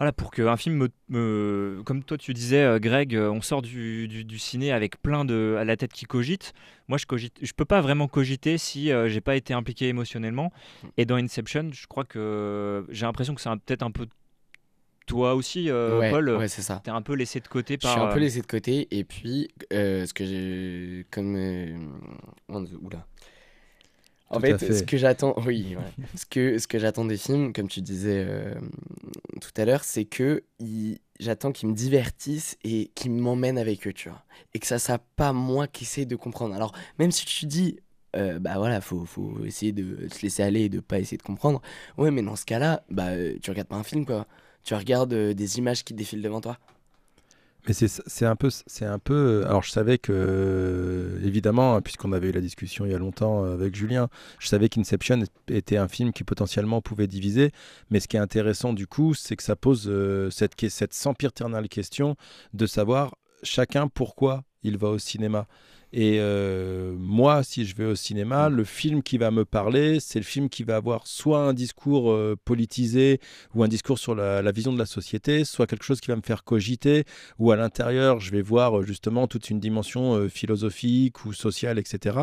voilà pour qu'un film me, me- comme toi tu disais Greg on sort du, du- du ciné avec plein de à la tête qui cogite. Moi je cogite je peux pas vraiment cogiter si euh, j'ai pas été impliqué émotionnellement. Et dans Inception je crois que j'ai l'impression que c'est peut-être un peu toi aussi euh,
Ouais,
Paul
ouais, c'est ça.
t'es un peu laissé de côté
Je
par
suis un peu
euh,
laissé de côté. Et puis, euh, ce que j'ai. Comme. euh, Oula. En fait,
fait.
ce que j'attends, oui, ouais. ce que ce que j'attends des films, comme tu disais euh, tout à l'heure, c'est que j'attends qu'ils me divertissent et qu'ils m'emmènent avec eux, tu vois, et que ça soit pas moi qui essaie de comprendre. Alors, même si tu dis, euh, bah voilà, faut faut essayer de se laisser aller et de pas essayer de comprendre. Ouais, mais dans ce cas-là, bah tu regardes pas un film, quoi. Tu regardes euh, des images qui défilent devant toi?
Mais c'est un peu, c'est un peu. Alors je savais que, évidemment, hein, puisqu'on avait eu la discussion il y a longtemps avec Julien, je savais qu'Inception était un film qui potentiellement pouvait diviser. Mais ce qui est intéressant du coup, c'est que ça pose cette, cette sempiternelle question de savoir chacun pourquoi il va au cinéma. Et euh, moi, si je vais au cinéma, le film qui va me parler, c'est le film qui va avoir soit un discours euh, politisé ou un discours sur la, vision de la société, soit quelque chose qui va me faire cogiter, ou à l'intérieur, je vais voir euh, justement toute une dimension philosophique ou sociale, etc.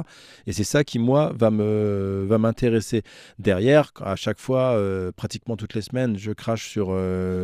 Et c'est ça qui, moi, va me va m'intéresser. Derrière, à chaque fois, pratiquement toutes les semaines, je crache sur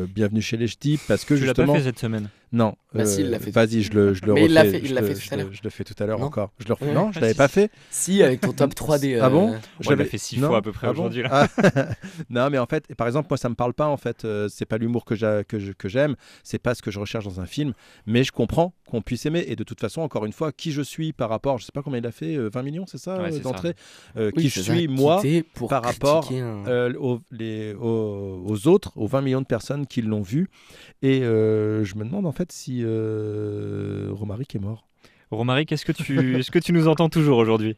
Bienvenue chez les Ch'tis parce que
tu
justement.
l'as pas fait cette semaine?
Non.
Bah si, il l'a fait.
Vas-y, je le, je le
Mais
refais.
il l'a fait, il
je
l'a
le-
fait tout
je
à l'heure.
Je le fais tout à l'heure encore. Je le refais.
Ouais.
Non, je l'avais
si,
pas fait.
Si, avec ton top 3 des.
Ah bon
euh,
On l'a fait six
Non
fois à peu près
Ah
aujourd'hui.
Ah. non, mais en fait, par exemple, moi, ça me parle pas. En fait, euh, c'est pas l'humour que j'a- que je- que j'aime. C'est pas ce que je recherche dans un film. Mais je comprends qu'on puisse aimer. Et de toute façon, encore une fois, qui je suis par rapport, je sais pas combien il a fait, euh, 20 millions, c'est ça,
Ouais,
euh, d'entrée. Euh,
oui,
qui je suis moi
pour
par rapport,
un-
euh, aux, les- aux- aux autres, aux 20 millions de personnes qui l'ont vu. Et euh, je me demande en fait si euh, Romaric est mort.
Romaric, est-ce que tu, est-ce que tu nous entends toujours aujourd'hui?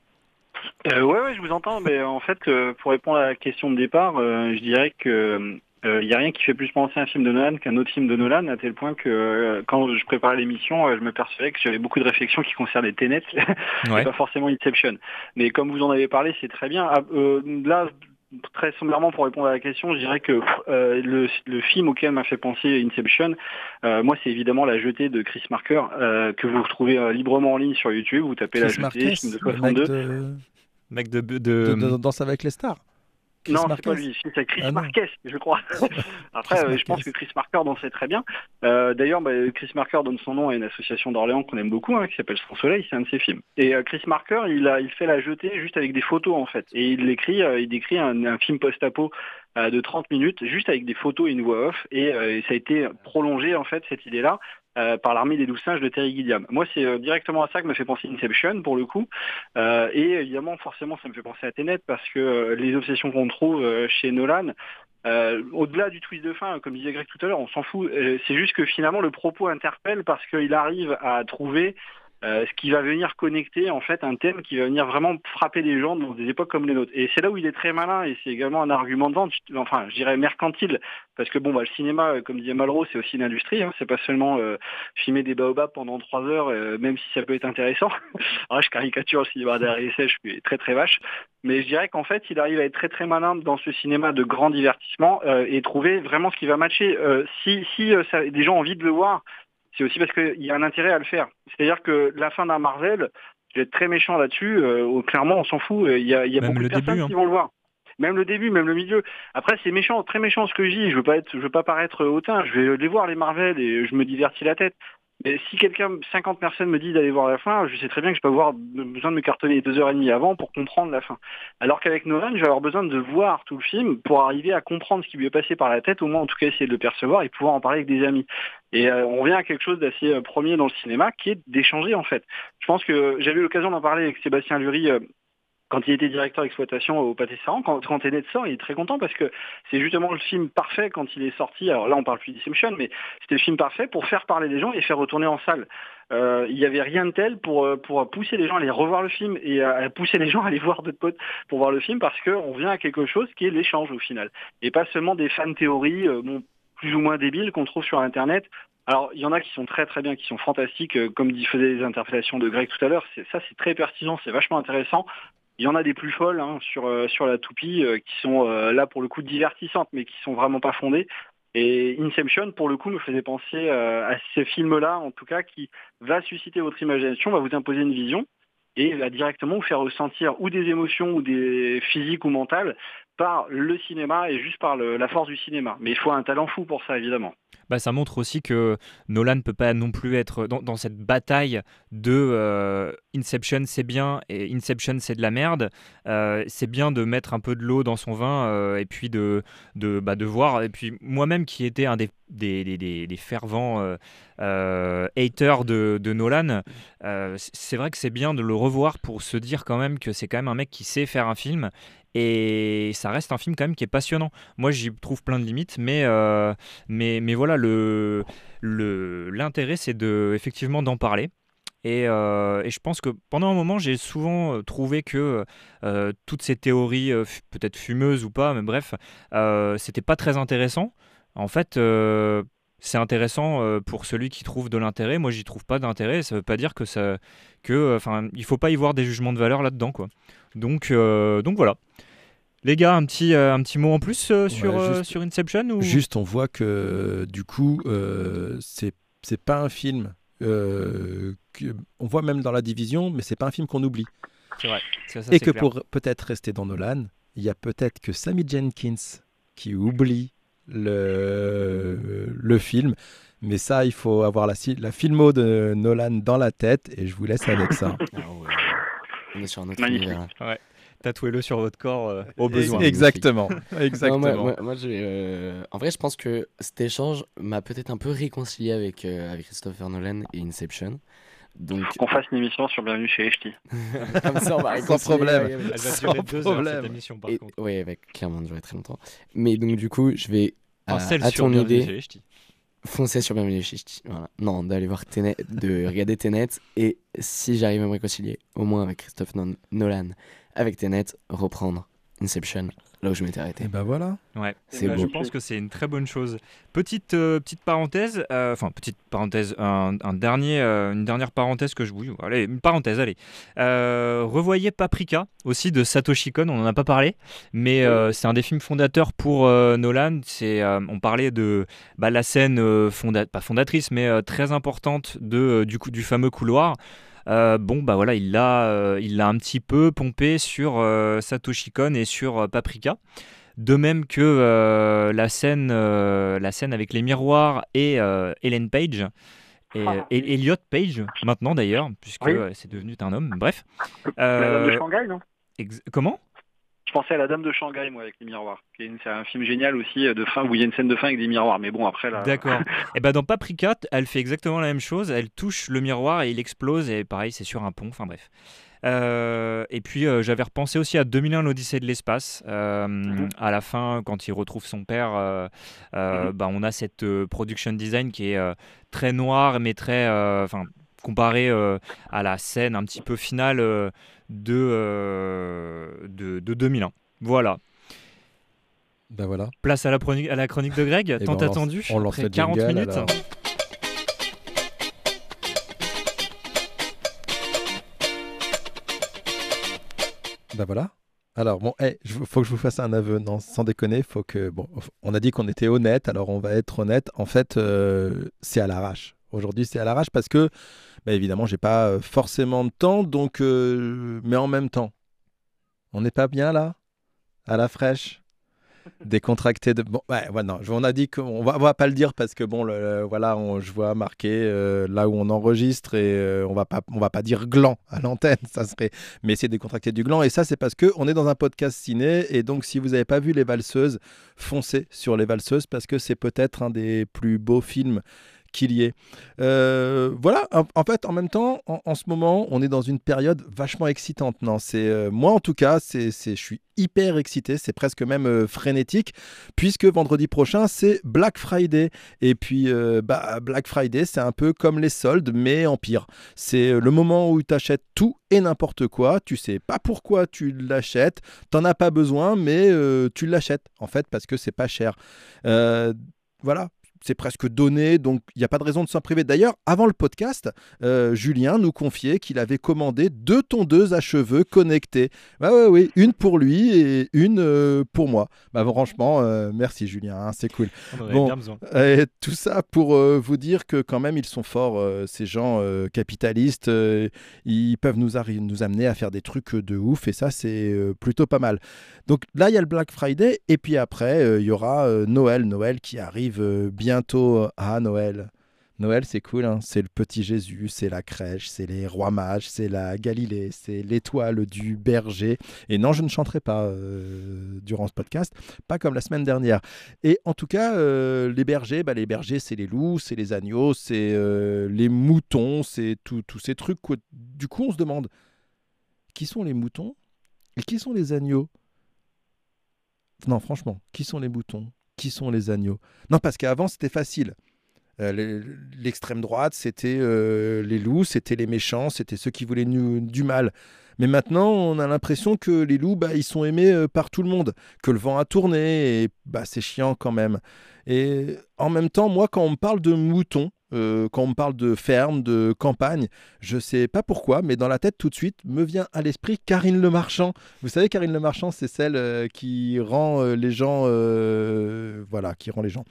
Euh, ouais, ouais, je vous entends, mais en fait, euh, pour répondre à la question de départ, euh, je dirais que il n'y a rien qui fait plus penser à un film de Nolan qu'un autre film de Nolan, à tel point que euh, quand je préparais l'émission, euh, je me percevais que j'avais beaucoup de réflexions qui concernaient Tenet,
Ouais.
et pas forcément Inception. Mais comme vous en avez parlé, c'est très bien. Ah, euh, là, très sommairement, pour répondre à la question, je dirais que euh, le, le film auquel m'a fait penser Inception, euh, moi, c'est évidemment La Jetée de Chris Marker, euh, que vous retrouvez euh, librement en ligne sur YouTube. Vous tapez La
Chris
Jetée,
Marquez,
film de
le mec
62.
de,
Mec de, de,
de- de Danse avec les stars. Chris
non, c'est pas lui, c'est Chris
Ah.
Marquez, je crois. Après, euh, je pense que Chris Marker dansait très bien. Euh, D'ailleurs, bah, Chris Marker donne son nom à une association d'Orléans qu'on aime beaucoup, hein, qui s'appelle Sans Soleil, c'est un de ses films. Et euh, Chris Marker, il, a, il fait la jetée juste avec des photos, en fait. Et il écrit, il décrit un, un film post-apo de 30 minutes, juste avec des photos et une voix off. Et, et ça a été prolongé, en fait, cette idée-là. Euh, par l'armée des douze singes de Terry Gilliam. Moi, c'est euh, directement à ça que me fait penser Inception, pour le coup. Euh, et évidemment, forcément, ça me fait penser à Tenet, parce que euh, les obsessions qu'on trouve euh, chez Nolan, au-delà du twist de fin, comme disait Greg tout à l'heure, on s'en fout. C'est juste que finalement, le propos interpelle parce qu'il arrive à trouver euh, ce qui va venir connecter en fait un thème qui va venir vraiment frapper les gens dans des époques comme les nôtres. Et c'est là où il est très malin et c'est également un argument de vente, enfin je dirais mercantile, parce que bon bah le cinéma, euh, comme disait Malraux, c'est aussi une industrie, hein, c'est pas seulement euh, filmer des baobabs pendant trois heures, euh, même si ça peut être intéressant. Alors, je caricature le cinéma derrière je suis très très vache, mais je dirais qu'en fait il arrive à être très très malin dans ce cinéma de grand divertissement euh, et trouver vraiment ce qui va matcher. Si si ça, des gens ont envie de le voir, c'est aussi parce qu'il y a un intérêt à le faire. C'est-à-dire que la fin d'un Marvel, je vais être très méchant là-dessus, euh, clairement on s'en fout, il y a, il y a
Même
beaucoup de personnes
début, hein.
qui vont le voir. Même le début, même le milieu. Après, c'est méchant, très méchant ce que je dis. Je veux pas être, je veux pas paraître hautain. Je vais les voir les Marvel et je me divertis la tête. Mais si quelqu'un, 50 personnes me dit d'aller voir la fin, je sais très bien que je peux avoir besoin de me cartonner deux heures et demie avant pour comprendre la fin. Alors qu'avec Nolan, je vais avoir besoin de voir tout le film pour arriver à comprendre ce qui lui est passé par la tête, au moins en tout cas essayer de le percevoir et pouvoir en parler avec des amis. Et euh, on revient à quelque chose d'assez euh, premier dans le cinéma, qui est d'échanger en fait. Je pense que j'avais eu l'occasion d'en parler avec Sébastien Lurie euh, quand il était directeur d'exploitation au Pâté Saran, quand, quand Tenet sort, il est très content parce que c'est justement le film parfait quand il est sorti. Alors là, on parle plus d'Inception, mais c'était le film parfait pour faire parler les gens et faire retourner en salle. Euh, il n'y avait rien de tel pour, euh, pour pousser les gens à aller revoir le film et à, pousser les gens à aller voir d'autres potes pour voir le film parce qu'on vient à quelque chose qui est l'échange au final. Et pas seulement des fan théories euh, plus ou moins débiles qu'on trouve sur Internet. Alors, il y en a qui sont très très bien, qui sont fantastiques, comme faisait les interprétations de Greg tout à l'heure. Ça, c'est très pertinent, c'est vachement intéressant. Il y en a des plus folles hein, sur, euh, sur la toupie euh, qui sont euh, là pour le coup divertissantes, mais qui sont vraiment pas fondées. Et Inception, pour le coup, me faisait penser à ces films-là, en tout cas, qui va susciter votre imagination, va vous imposer une vision et va directement vous faire ressentir ou des émotions ou des physiques ou mentales par le cinéma et juste par la force du cinéma. Mais il faut un talent fou pour ça, évidemment.
Bah, ça montre aussi que Nolan ne peut pas non plus être dans, cette bataille de euh, Inception c'est bien et Inception c'est de la merde. Euh, c'est bien de mettre un peu de l'eau dans son vin euh, et puis de, bah, de voir. Et puis moi-même qui était un des des, fervents euh, de, Nolan, c'est vrai que c'est bien de le revoir pour se dire quand même que c'est quand même un mec qui sait faire un film. Et ça reste un film quand même qui est passionnant. Moi, j'y trouve plein de limites, mais, euh, mais, mais voilà, le, le, l'intérêt, c'est de, effectivement d'en parler. Et, euh, et je pense que pendant un moment, j'ai souvent euh, trouvé que toutes ces théories, peut-être fumeuses ou pas, mais bref, c'était pas très intéressant. En fait, c'est intéressant euh, pour celui qui trouve de l'intérêt. Moi, j'y trouve pas d'intérêt. Ça veut pas dire que ça, que, enfin, il faut pas y voir des jugements de valeur là-dedans, quoi. Donc, euh, donc voilà. Les gars, un petit, euh, un petit mot en plus euh, sur,
Ouais,
euh, sur Inception ou...
Juste, on voit que du coup, euh, c'est c'est pas un film. euh, que- on voit même dans la division, mais c'est pas un film qu'on oublie.
C'est vrai. Ça, ça,
Et que
clair.
pour peut-être rester dans Nolan, il y a peut-être que Sammy Jenkins qui oublie le, le film. Mais ça, il faut avoir la, filmo de Nolan dans la tête et je vous laisse avec ça.
Ah ouais. On est sur un autre
Magnifique.
Tatouez-le sur votre corps euh, au besoin.
Exactement.
Non,
Exactement.
moi, moi- moi, je vais, euh, en vrai, je pense que cet échange m'a peut-être un peu réconcilié avec, euh, avec Christopher Nolan et Inception. Donc,
Qu'on fasse une émission sur Bienvenue chez HT.
comme ça, on va
Sans problème.
Elle va
Sans
durer deux heures
problème.
cette émission par
Et-
contre.
elle va clairement durer très longtemps. Mais donc, du coup, je vais
Enfin, celle
à
sur
ton idée. foncer sur Bienvenue chez Ch'ti. Voilà. Non, d'aller voir Tenet, de regarder Tenet et si j'arrive à me réconcilier, au moins avec Christophe Nolan, avec Tenet, reprendre Inception, là où je m'étais arrêté.
Et ben voilà.
Ouais,
C'est
Bah,
beau.
Je pense que c'est une très bonne chose. Petite, euh, petite parenthèse, euh, enfin petite parenthèse, un, un dernier, euh, une dernière parenthèse que je vous... Allez, une parenthèse, allez. Euh, revoyez Paprika, aussi de Satoshi Kon, on n'en a pas parlé, mais euh, c'est un des films fondateurs pour euh, Nolan. C'est, euh, on parlait de bah, la scène, euh, fonda- pas fondatrice, mais euh, très importante de, euh, du, coup, du fameux couloir. Euh, bon, bah voilà, il l'a euh, il l'a un petit peu pompé sur euh, Satoshi Kon et sur euh, Paprika. De même que la, scène, la scène avec les miroirs et Ellen Page. Et,
Ah,
et Elliot Page, maintenant d'ailleurs, puisque
Oui.
c'est devenu un homme. Bref.
La Dame de Shanghai, non?
comment?
Je pensais à La Dame de Shanghai, moi, avec les miroirs. C'est un film génial aussi euh, de fin où il y a une scène de fin avec des miroirs. Mais bon, après, là.
D'accord. et ben dans Paprika, elle fait exactement la même chose. Elle touche le miroir et il explose. Et pareil, c'est sur un pont. Enfin bref. Euh, et puis euh, j'avais repensé aussi à 2001 l'Odyssée de l'espace. Euh,
Mhm.
À la fin, quand il retrouve son père,
Mhm.
bah, on a cette production design qui est très noire, mais très, enfin, comparé euh, à la scène un petit peu finale euh, de, euh, de de 2001. Voilà.
Ben voilà.
Place à la, chronique- à la chronique de Greg.
ben,
Tant
on lance-
attendu.
on lance
après
le
40
jingle,
minutes.
alors. Ben voilà. Alors bon, il faut que je vous fasse un aveu. Non, sans déconner, faut que bon, on a dit qu'on était honnête, alors on va être honnête. En fait, c'est à l'arrache. Aujourd'hui, c'est à l'arrache parce que, bah, évidemment, j'ai pas euh, forcément de temps, donc, euh, mais en même temps, on n'est pas bien là, à la fraîche? Décontracté de. Bon, ouais, ouais, non, on a dit qu'on va, on va pas le dire parce que bon, voilà, on- je vois marqué euh, là où on enregistre et on va pas, on va pas dire gland à l'antenne, ça serait. Mais c'est décontracté du gland et ça c'est parce que on est dans un podcast ciné et donc si vous n'avez pas vu les valseuses, foncez sur les valseuses parce que c'est peut-être un des plus beaux films qu'il y ait. Euh, voilà, en, fait, en même temps, en, ce moment, on est dans une période vachement excitante. Non, c'est euh, moi en tout cas, c'est, je suis hyper excité, c'est presque même euh, frénétique, puisque vendredi prochain c'est Black Friday. Et puis, bah, Black Friday, c'est un peu comme les soldes, mais en pire. C'est le moment où tu achètes tout et n'importe quoi. Tu sais pas pourquoi tu l'achètes, t'en as pas besoin, mais tu l'achètes en fait parce que c'est pas cher. Voilà, c'est presque donné, donc il n'y a pas de raison de s'en priver. D'ailleurs, avant le podcast, euh, Julien nous confiait qu'il avait commandé deux tondeuses à cheveux connectées. Ouais, ouais, oui, une pour lui et une euh, pour moi. Bah, franchement, euh, merci Julien, hein, c'est cool.
On
Bon.
bien besoin.
Et tout ça pour vous dire que quand même ils sont forts, ces gens capitalistes. ils peuvent nous, nous amener à faire des trucs de ouf et ça c'est plutôt pas mal. Donc là il y a le Black Friday et puis après il y aura Noël, Noël qui arrive euh, bientôt. Ah Noël, Noël, c'est cool, hein. c'est le petit Jésus, c'est la crèche, c'est les rois mages, c'est la Galilée, c'est l'étoile du berger. Et non, je ne chanterai pas euh, durant ce podcast, pas comme la semaine dernière. Et en tout cas, euh, les bergers, bah, les bergers, c'est les loups, c'est les agneaux, c'est euh, les moutons, c'est tous ces trucs. Du coup, on se demande, qui sont les moutons et qui sont les agneaux? Non, franchement, qui sont les moutons? Qui sont les agneaux Non, parce qu'avant, c'était facile. Euh, l'extrême droite, c'était euh, les loups, c'était les méchants, c'était ceux qui voulaient du mal. Mais maintenant, on a l'impression que les loups, bah, ils sont aimés euh, par tout le monde, que le vent a tourné, et bah, c'est chiant quand même. Et en même temps, moi, quand on me parle de moutons, euh, quand on me parle de ferme, de campagne, je sais pas pourquoi, mais dans la tête tout de suite me vient à l'esprit Karine Le Marchand. Vous savez, Karine Le Marchand, c'est celle euh, qui rend euh, les gens, voilà, qui rend les gens.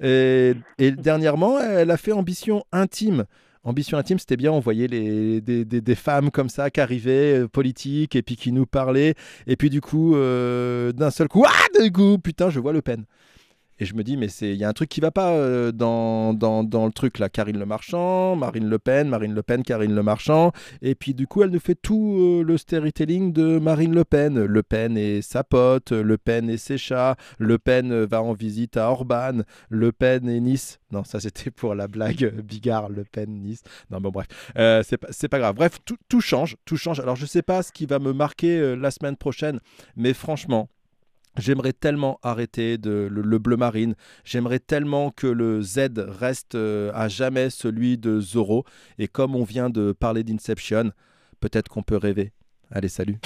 Et, dernièrement, elle a fait Ambition intime. Ambition intime, c'était bien, on voyait les, des, femmes comme ça qui arrivaient, politiques, et puis qui nous parlaient. Et puis du coup, d'un seul coup, ah, du coup, putain, je vois Le Pen. Et je me dis, mais il y a un truc qui va pas euh, dans, dans, dans, le truc là. Karine Le Marchand, Marine Le Pen, Marine Le Pen, Karine Le Marchand. Et puis du coup, elle nous fait tout euh, le storytelling de Marine Le Pen. Le Pen et sa pote, Le Pen et ses chats, Le Pen va en visite à Orban, Le Pen et Nice. Non, ça c'était pour la blague Bigard, Le Pen, Nice. Non, bon, bref, euh, c'est pas, pas grave. Bref, tout, tout, change, tout change. Alors, je sais pas ce qui va me marquer la semaine prochaine, mais franchement, J'aimerais tellement arrêter de, le, bleu marine. J'aimerais tellement que le Z reste euh, à jamais celui de Zoro. Et comme on vient de parler d'Inception, peut-être qu'on peut rêver. Allez, salut.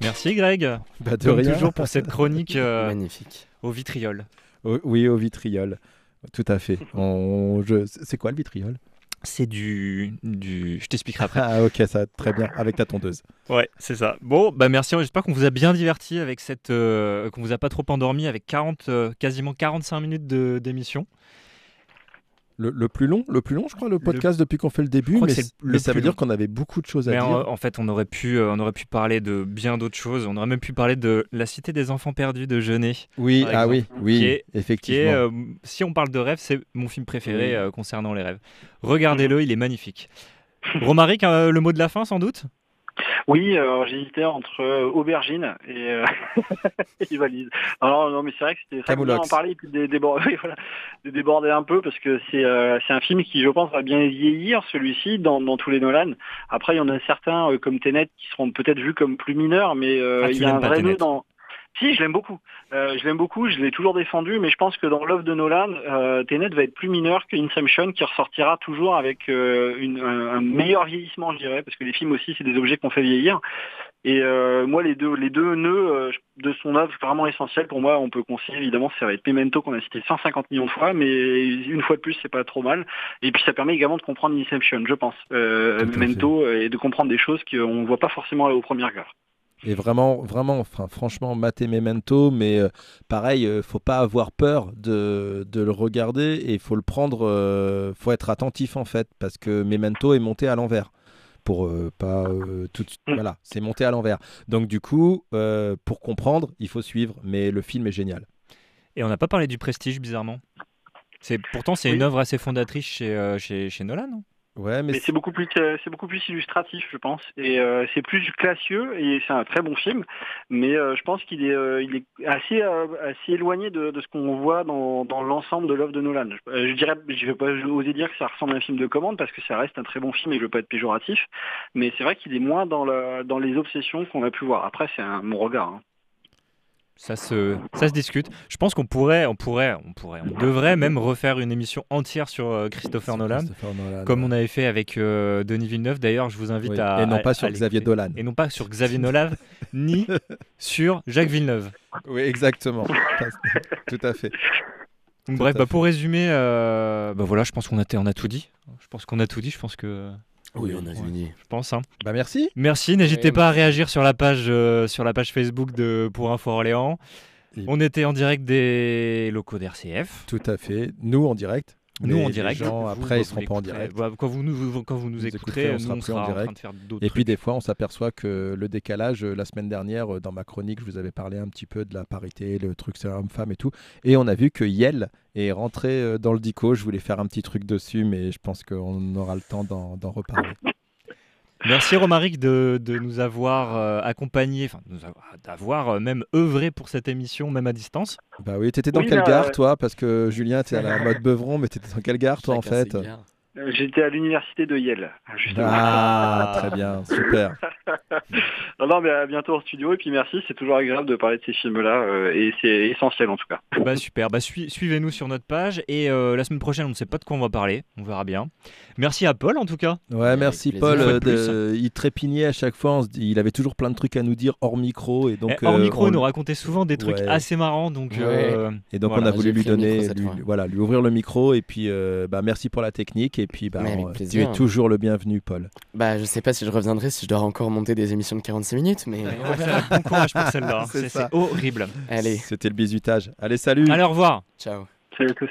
Merci Greg.
Bah de rien.
toujours pour cette chronique euh,
magnifique
au vitriol.
oui, au vitriol. Tout à fait. C'est quoi le vitriol?
C'est du, du... Je t'expliquerai après.
Ah ok, ça très bien, avec ta tondeuse.
Ouais, c'est ça. Bon, bah merci, j'espère qu'on vous a bien diverti avec cette... Euh, qu'on vous a pas trop endormi avec 40, euh, quasiment 45 minutes d'émission.
Le, plus long, le plus long, je crois, le podcast depuis qu'on fait le début, mais, ça veut dire qu'on avait beaucoup de choses à dire.
En, fait, on aurait pu, euh, on aurait pu parler de bien d'autres choses. On aurait même pu parler de la Cité des enfants perdus de Genet.
Oui, ah oui, oui, effectivement.
Euh, si on parle de rêve, c'est mon film préféré euh, concernant les rêves. Regardez-le, il est magnifique. Romaric, le mot de la fin, sans doute?
Oui, alors j'hésitais entre euh, aubergine et, euh, valise. Alors non, mais c'est vrai que c'était très bien d'en parler et puis de déborder, voilà, de déborder un peu parce que c'est euh, c'est un film qui, je pense, va bien vieillir celui-ci dans, dans tous les Nolan. Après, il y en a certains euh, comme Tenet qui seront peut-être vus comme plus mineurs, mais ah, il y a un vrai nœud dans si, je l'aime beaucoup. Euh, je l'aime beaucoup, je l'ai toujours défendu, mais je pense que dans l'œuvre de Nolan, euh, Tenet va être plus mineur que Inception, qui ressortira toujours avec euh, une, un, meilleur vieillissement, je dirais, parce que les films aussi, c'est des objets qu'on fait vieillir. Et euh, moi, les deux, les deux nœuds euh, de son œuvre vraiment essentiels pour moi, on peut conseiller évidemment, ça va être Memento qu'on a cité 150 millions de fois, mais une fois de plus, c'est pas trop mal. Et puis ça permet également de comprendre Inception, je pense, Memento, et de comprendre des choses qu'on ne voit pas forcément au premier regard.
Et vraiment, vraiment, enfin, franchement, maté Memento, mais euh, pareil, euh, faut pas avoir peur de, de le regarder et il faut le prendre, euh, faut être attentif en fait, parce que Memento est monté à l'envers. Pour pas tout de suite. Mm. Voilà, c'est monté à l'envers. Donc, du coup, pour comprendre, il faut suivre, mais le film est génial.
Et on n'a pas parlé du prestige, bizarrement. C'est pourtant c'est une œuvre assez fondatrice chez, chez, chez Nolan.
Ouais, mais, c'est beaucoup plus c'est beaucoup plus illustratif, je pense, et euh, c'est plus classieux et c'est un très bon film. Mais euh, je pense qu'il est euh, il est assez assez éloigné de, de ce qu'on voit dans, dans l'ensemble de l'œuvre de Nolan. Je, je, dirais, je vais pas oser dire que ça ressemble à un film de commande parce que ça reste un très bon film et je veux pas être péjoratif. Mais c'est vrai qu'il est moins dans la, dans les obsessions qu'on a pu voir. Après, c'est un mon regard. Hein.
Ça se, ça se discute. Je pense qu'on pourrait, on pourrait, on pourrait, on devrait même refaire une émission entière sur euh, Christopher, Nolan, comme on avait fait avec euh, Denis Villeneuve. D'ailleurs, je vous invite à
et non pas sur Xavier Dolan
et non pas sur Xavier Nolan ni sur Jacques Villeneuve.
Oui, exactement. tout à fait.
bref, bah, pour résumer, euh, bah voilà, je pense qu'on a, on a tout dit. Je pense qu'on a tout dit. Je pense que
oui, on a fini.
Je pense. Hein.
Bah merci.
Merci. N'hésitez pas à réagir sur la page, euh, sur la page Facebook de Pour Info Orléans. On était en direct des locaux d'RCF.
Tout à fait. Nous en direct.
Nous en
les
direct.
gens, après, ils seront pas en direct.
Bah, quand vous nous, quand vous nous
Vous
écouterez,
écouterez, on
nous,
sera
on
plus en direct.
train de faire d'autres
Et puis
trucs.
des fois, on s'aperçoit que le décalage, euh, la semaine dernière, euh, dans ma chronique, je vous avais parlé un petit peu de la parité, le truc c'est homme-femme et tout. Et on a vu que Yel est rentré euh, dans le dico. Je voulais faire un petit truc dessus, mais je pense qu'on aura le temps d'en reparler.
Merci Romaric de, de nous avoir euh, accompagnés, enfin d'avoir euh, même œuvré pour cette émission, même à distance.
Bah oui, t'étais dans
Oui,
quelle gare,
euh,
toi? Parce que Julien, t'es à la mode Beuvron, mais t'étais dans quelle gare, toi, en fait?
J'étais à l'université de Yale, justement.
Ah, très bien, super.
Non, non, mais à bientôt au studio et puis merci, c'est toujours agréable de parler de ces films-là euh, et c'est essentiel en tout cas.
Bah super, bah sui- suivez-nous sur notre page et euh, la semaine prochaine on ne sait pas de quoi on va parler, on verra bien. Merci à Paul en tout cas.
Ouais, merci. Paul. Euh,
de
de- il trépignait à chaque fois. dit- il avait toujours plein de trucs à nous dire hors micro. Et donc,
Eh, hors
euh,
micro,
on-
il nous racontait souvent des trucs
Ouais.
assez marrants, donc
Ouais.
euh,
Et donc
Voilà,
on a voulu lui donner, lui, voilà, lui ouvrir le micro et puis euh, bah, merci pour la technique et puis bah, on- tu es toujours le bienvenu Paul.
Bah, je sais pas si je reviendrai, si je dois encore monter des émissions de 46 minutes, mais
on va faire bon courage pour celle-là. c'est horrible.
allez,
C'était le bisutage. Allez salut.
Allez, au revoir.
ciao.
Salut à tous.